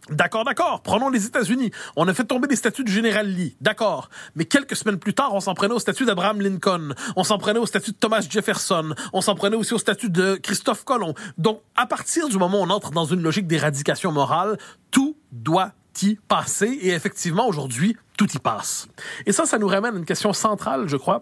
D'accord, d'accord. Prenons les États-Unis. On a fait tomber les statuts du général Lee. D'accord. Mais quelques semaines plus tard, on s'en prenait au statut d'Abraham Lincoln. On s'en prenait au statut de Thomas Jefferson. On s'en prenait aussi au statut de Christophe Colomb. Donc, à partir du moment où on entre dans une logique d'éradication morale, tout doit passer. Et effectivement, aujourd'hui, tout y passe. Et ça, ça nous ramène à une question centrale, je crois,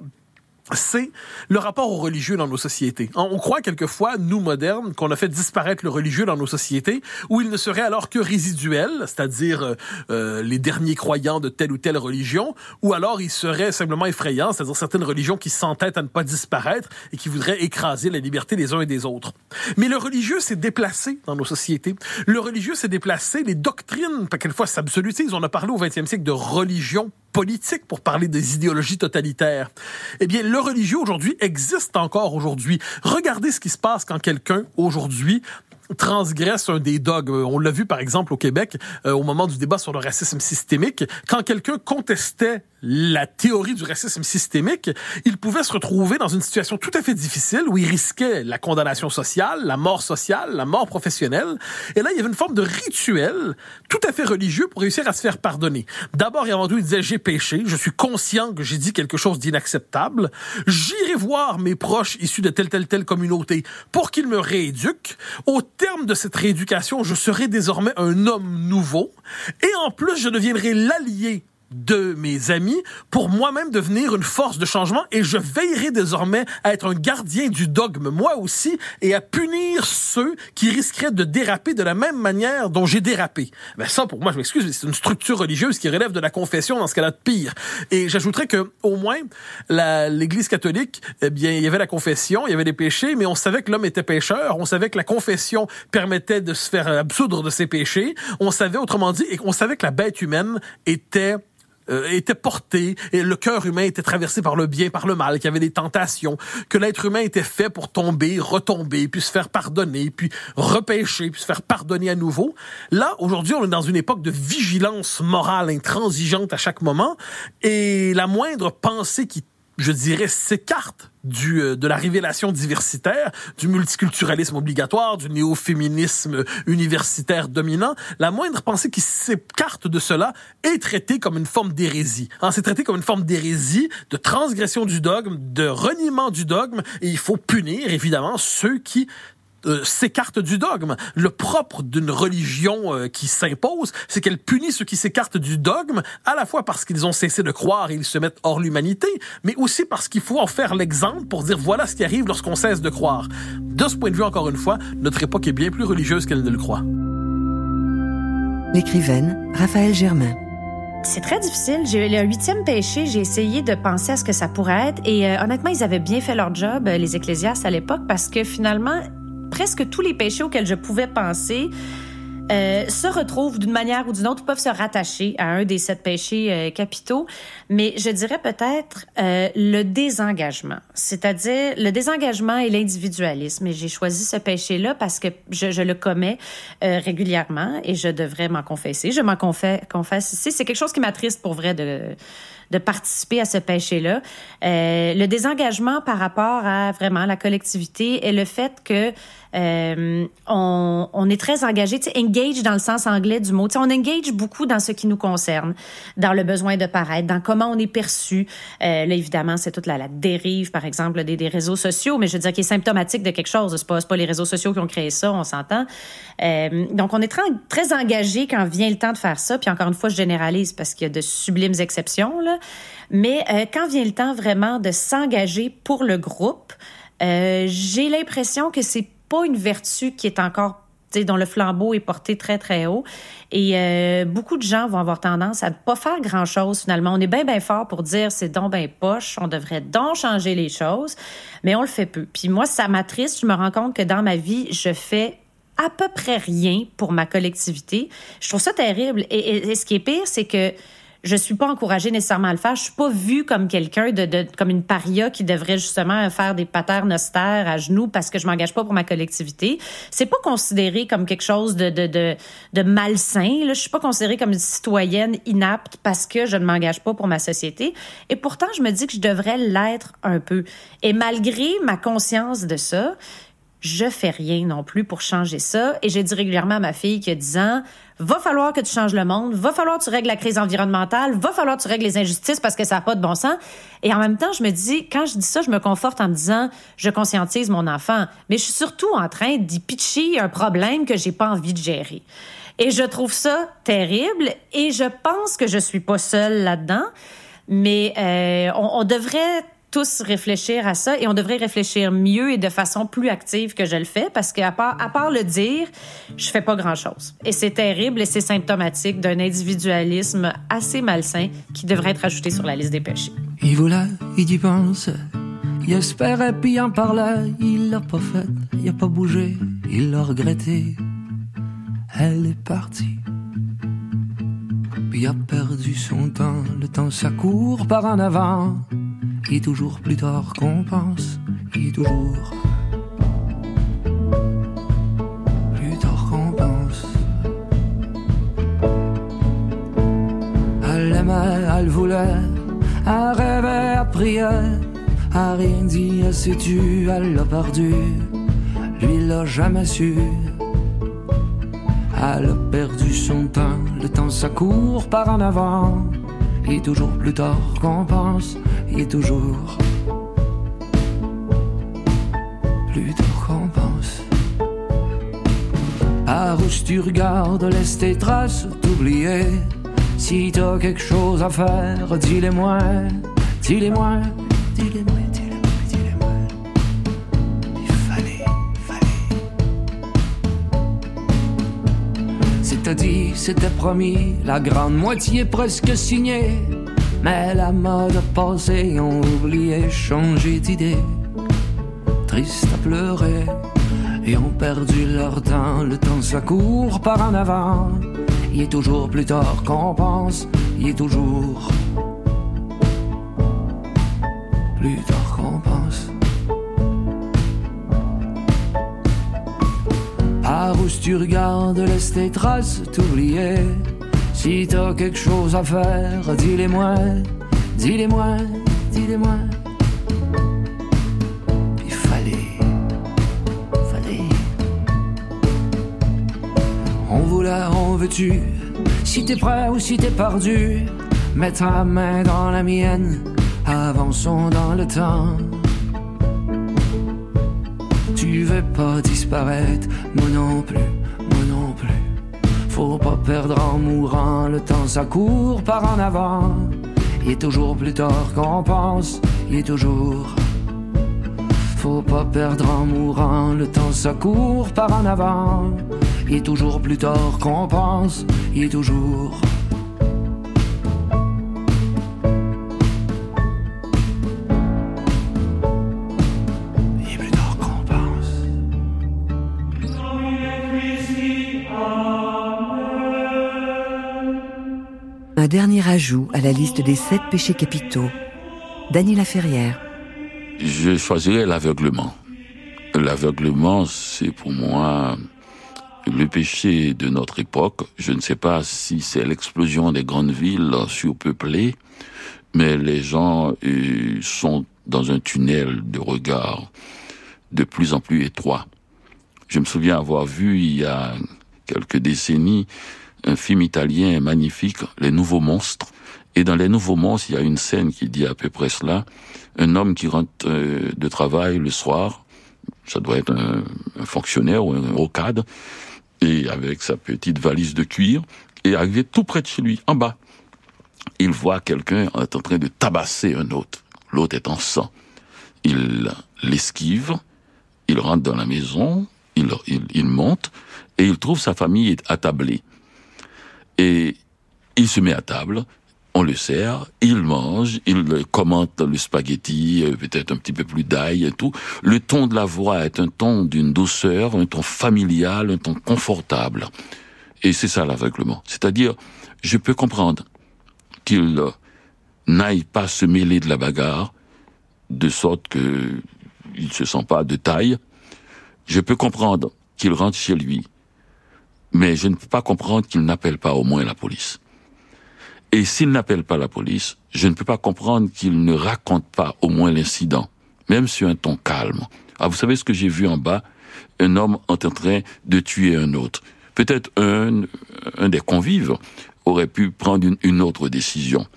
c'est le rapport au religieux dans nos sociétés. On croit quelquefois, nous modernes, qu'on a fait disparaître le religieux dans nos sociétés, où il ne serait alors que résiduel, c'est-à-dire euh, euh, les derniers croyants de telle ou telle religion, ou alors il serait simplement effrayant, c'est-à-dire certaines religions qui s'entêtent à ne pas disparaître et qui voudraient écraser la liberté des uns et des autres. Mais le religieux s'est déplacé dans nos sociétés. Le religieux s'est déplacé, les doctrines, quelquefois s'absolutisent. On a parlé au 20e siècle de religion politique pour parler des idéologies totalitaires. Eh bien, le religieux aujourd'hui existe encore aujourd'hui. Regardez ce qui se passe quand quelqu'un aujourd'hui transgresse un des dogmes. On l'a vu par exemple au Québec euh, au moment du débat sur le racisme systémique. Quand quelqu'un contestait la théorie du racisme systémique, il pouvait se retrouver dans une situation tout à fait difficile où il risquait la condamnation sociale, la mort sociale, la mort professionnelle. Et là, il y avait une forme de rituel tout à fait religieux pour réussir à se faire pardonner. D'abord et avant tout, il disait j'ai péché, je suis conscient que j'ai dit quelque chose d'inacceptable, j'irai voir mes proches issus de telle telle telle communauté pour qu'ils me rééduquent. Au terme de cette rééducation, je serai désormais un homme nouveau et en plus, je deviendrai l'allié de mes amis pour moi-même devenir une force de changement et je veillerai désormais à être un gardien du dogme moi aussi et à punir ceux qui risqueraient de déraper de la même manière dont j'ai dérapé. Ben ça pour moi je m'excuse, mais c'est une structure religieuse qui relève de la confession dans ce cas-là de pire. Et j'ajouterais que au moins la- l'Église catholique, eh bien il y avait la confession, il y avait des péchés, mais on savait que l'homme était pécheur, on savait que la confession permettait de se faire absoudre de ses péchés, on savait autrement dit et on savait que la bête humaine était euh, était porté et le cœur humain était traversé par le bien, par le mal, qu'il y avait des tentations, que l'être humain était fait pour tomber, retomber, puis se faire pardonner, puis repêcher, puis se faire pardonner à nouveau. Là, aujourd'hui, on est dans une époque de vigilance morale intransigeante à chaque moment et la moindre pensée qui je dirais, s'écarte du, euh, de la révélation diversitaire, du multiculturalisme obligatoire, du néo-féminisme universitaire dominant, la moindre pensée qui s'écarte de cela est traitée comme une forme d'hérésie. Hein, c'est traité comme une forme d'hérésie, de transgression du dogme, de reniement du dogme, et il faut punir, évidemment, ceux qui euh, s'écarte du dogme. Le propre d'une religion euh, qui s'impose, c'est qu'elle punit ceux qui s'écartent du dogme, à la fois parce qu'ils ont cessé de croire et ils se mettent hors l'humanité, mais aussi parce qu'il faut en faire l'exemple pour dire voilà ce qui arrive lorsqu'on cesse de croire. De ce point de vue, encore une fois, notre époque est bien plus religieuse qu'elle ne le croit. L'écrivaine Raphaël Germain. C'est très difficile. J'ai le huitième péché, j'ai essayé de penser à ce que ça pourrait être. Et euh, honnêtement, ils avaient bien fait leur job, les ecclésiastes à l'époque, parce que finalement, presque tous les péchés auxquels je pouvais penser euh, se retrouvent d'une manière ou d'une autre, peuvent se rattacher à un des sept péchés euh, capitaux. Mais je dirais peut-être euh, le désengagement, c'est-à-dire le désengagement et l'individualisme. Et j'ai choisi ce péché-là parce que je, le commets régulièrement et je devrais m'en confesser. Je m'en confesse, confesse ici. C'est quelque chose qui m'attriste pour vrai de de participer à ce péché-là. Euh, le désengagement par rapport à vraiment la collectivité et le fait que euh, on, on est très engagé, tu sais, engage dans le sens anglais du mot. Tu sais, on engage beaucoup dans ce qui nous concerne, dans le besoin de paraître, dans comment on est perçu. Euh, là, évidemment, c'est toute la, dérive, par exemple, des, des réseaux sociaux, mais je veux dire qui est symptomatique de quelque chose. C'est pas, pas les réseaux sociaux qui ont créé ça, on s'entend. Euh, donc, on est très, très engagé quand vient le temps de faire ça. Puis encore une fois, je généralise parce qu'il y a de sublimes exceptions, là. Mais euh, quand vient le temps vraiment de s'engager pour le groupe, euh, j'ai l'impression que c'est pas une vertu qui est encore dont le flambeau est porté très très haut. Et euh, beaucoup de gens vont avoir tendance à ne pas faire grand chose finalement. On est bien bien fort pour dire c'est donc ben poche on devrait donc changer les choses mais on le fait peu. Puis moi ça m'attriste. Je me rends compte que dans ma vie je fais à peu près rien pour ma collectivité. Je trouve ça terrible. Et- et ce qui est pire c'est que je suis pas encouragée nécessairement à le faire. Je suis pas vue comme quelqu'un de, comme une paria qui devrait justement faire des paternes austères à genoux parce que je m'engage pas pour ma collectivité. C'est pas considéré comme quelque chose de de de, de malsain. Là. Je suis pas considérée comme une citoyenne inapte parce que je ne m'engage pas pour ma société. Et pourtant, je me dis que je devrais l'être un peu. Et malgré ma conscience de ça, je fais rien non plus pour changer ça. Et j'ai dit régulièrement à ma fille qui a 10 ans, va falloir que tu changes le monde, va falloir que tu règles la crise environnementale, va falloir que tu règles les injustices parce que ça n'a pas de bon sens. Et en même temps, je me dis, quand je dis ça, je me conforte en me disant, je conscientise mon enfant. Mais je suis surtout en train d'y pitcher un problème que j'ai pas envie de gérer. Et je trouve ça terrible et je pense que je suis pas seule là-dedans. Mais euh, on, on devrait tous réfléchir à ça et on devrait réfléchir mieux et de façon plus active que je le fais parce qu'à part, à part le dire, je fais pas grand-chose. Et c'est terrible et c'est symptomatique d'un individualisme assez malsain qui devrait être ajouté sur la liste des péchés. Il voulait, il y pense, il espérait, puis en parlait, il l'a pas fait, il a pas bougé, il l'a regretté. Elle est partie, puis a perdu son temps, le temps ça court par en avant, et toujours plus tard qu'on pense, et toujours plus tard qu'on pense. Elle aimait, elle voulait, elle rêvait, elle priait, elle rien dit, elle s'est tue, elle l'a perdu, lui l'a jamais su. Elle a perdu son temps, le temps ça court par en avant, et toujours plus tard qu'on pense, et toujours plus tard qu'on pense. Par où tu regardes, laisse tes traces t'oublier. Si t'as quelque chose à faire, dis-les-moi, dis-les-moi, dis-les-moi. C'était promis, la grande moitié presque signée. Mais la mode passée, ont oublié, changé d'idée. Triste à pleurer, et ont perdu leur temps. Le temps ça court par en avant. Il est toujours plus tard qu'on pense, il est toujours plus tard Par où tu regardes, laisse tes traces t'oublier. Si t'as quelque chose à faire, dis-les-moi, dis-les-moi, dis-les-moi. Il fallait, fallait. On voulait, on veut-tu, si t'es prêt ou si t'es perdu, mets ta main dans la mienne, avançons dans le temps. Tu veux pas disparaître, moi non plus, moi non plus. Faut pas perdre en mourant, le temps ça court par en avant. Il est toujours plus tard qu'on pense, il est toujours. Faut pas perdre en mourant, le temps ça court par en avant. Il est toujours plus tard qu'on pense, il est toujours. Dernier ajout à la liste des sept péchés capitaux. Dany Laferrière. Je choisirais l'aveuglement. L'aveuglement, c'est pour moi le péché de notre époque. Je ne sais pas si c'est l'explosion des grandes villes surpeuplées, mais les gens euh, sont dans un tunnel de regard de plus en plus étroit. Je me souviens avoir vu il y a quelques décennies un film italien magnifique, Les Nouveaux Monstres. Et dans Les Nouveaux Monstres, il y a une scène qui dit à peu près cela. Un homme qui rentre euh, de travail le soir, ça doit être un, fonctionnaire ou un rocade, et avec sa petite valise de cuir, et arrivé tout près de chez lui, en bas, il voit quelqu'un en train de tabasser un autre. L'autre est en sang. Il l'esquive, il rentre dans la maison, il, il, il monte, et il trouve sa famille attablée. Et il se met à table, on le sert, il mange, il commente le spaghetti, euh, peut-être un petit peu plus d'ail et tout. Le ton de la voix est un ton d'une douceur, un ton familial, un ton confortable. Et c'est ça l'aveuglement. C'est-à-dire, je peux comprendre qu'il n'aille pas se mêler de la bagarre, de sorte que il se sent pas de taille. Je peux comprendre qu'il rentre chez lui, mais je ne peux pas comprendre qu'il n'appelle pas au moins la police. Et s'il n'appelle pas la police, je ne peux pas comprendre qu'il ne raconte pas au moins l'incident, même sur un ton calme. Ah, vous savez ce que j'ai vu en bas? Un homme en train de tuer un autre. Peut-être un, un des convives aurait pu prendre une, une autre décision.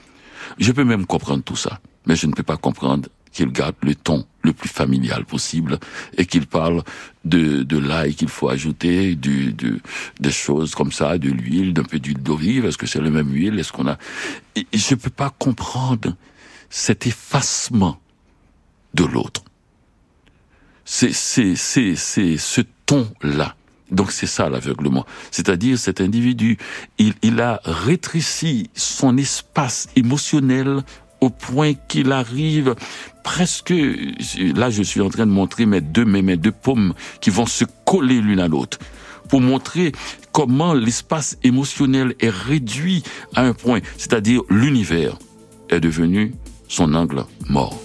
Je peux même comprendre tout ça, mais je ne peux pas comprendre qu'il garde le ton le plus familial possible et qu'il parle de, de l'ail qu'il faut ajouter, du, des choses comme ça, de l'huile, d'un peu d'huile d'olive, est-ce que c'est la même huile, est-ce qu'on a... Je peux pas comprendre cet effacement de l'autre. C'est, c'est, c'est, c'est ce ton-là. Donc c'est ça l'aveuglement. C'est-à-dire cet individu, il, il a rétréci son espace émotionnel au point qu'il arrive presque, là je suis en train de montrer mes deux, mes, mes deux paumes qui vont se coller l'une à l'autre pour montrer comment l'espace émotionnel est réduit à un point, c'est-à-dire l'univers est devenu son angle mort.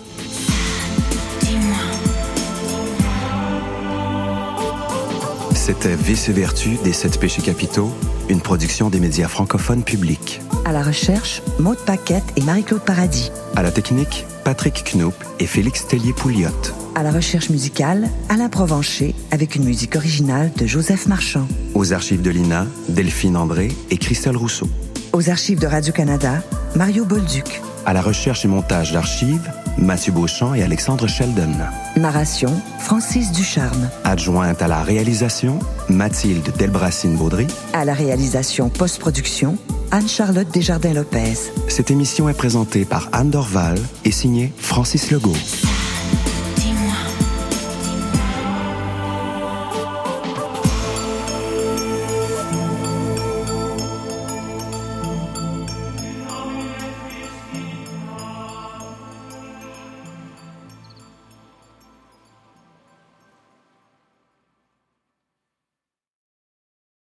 C'était Vice et Vertu des sept péchés capitaux, une production des médias francophones publics. À la recherche, Maude Paquette et Marie-Claude Paradis. À la technique, Patrick Knoop et Félix Tellier-Pouliot. À la recherche musicale, Alain Provencher avec une musique originale de Joseph Marchand. Aux archives de l'INA, Delphine André et Christelle Rousseau. Aux archives de Radio-Canada, Mario Bolduc. À la recherche et montage d'archives, Mathieu Beauchamp et Alexandre Sheldon. Narration, Francis Ducharme. Adjointe à la réalisation, Mathilde Delbracine-Baudry. À la réalisation post-production, Anne-Charlotte Desjardins-Lopez. Cette émission est présentée par Anne Dorval et signée Francis Legault.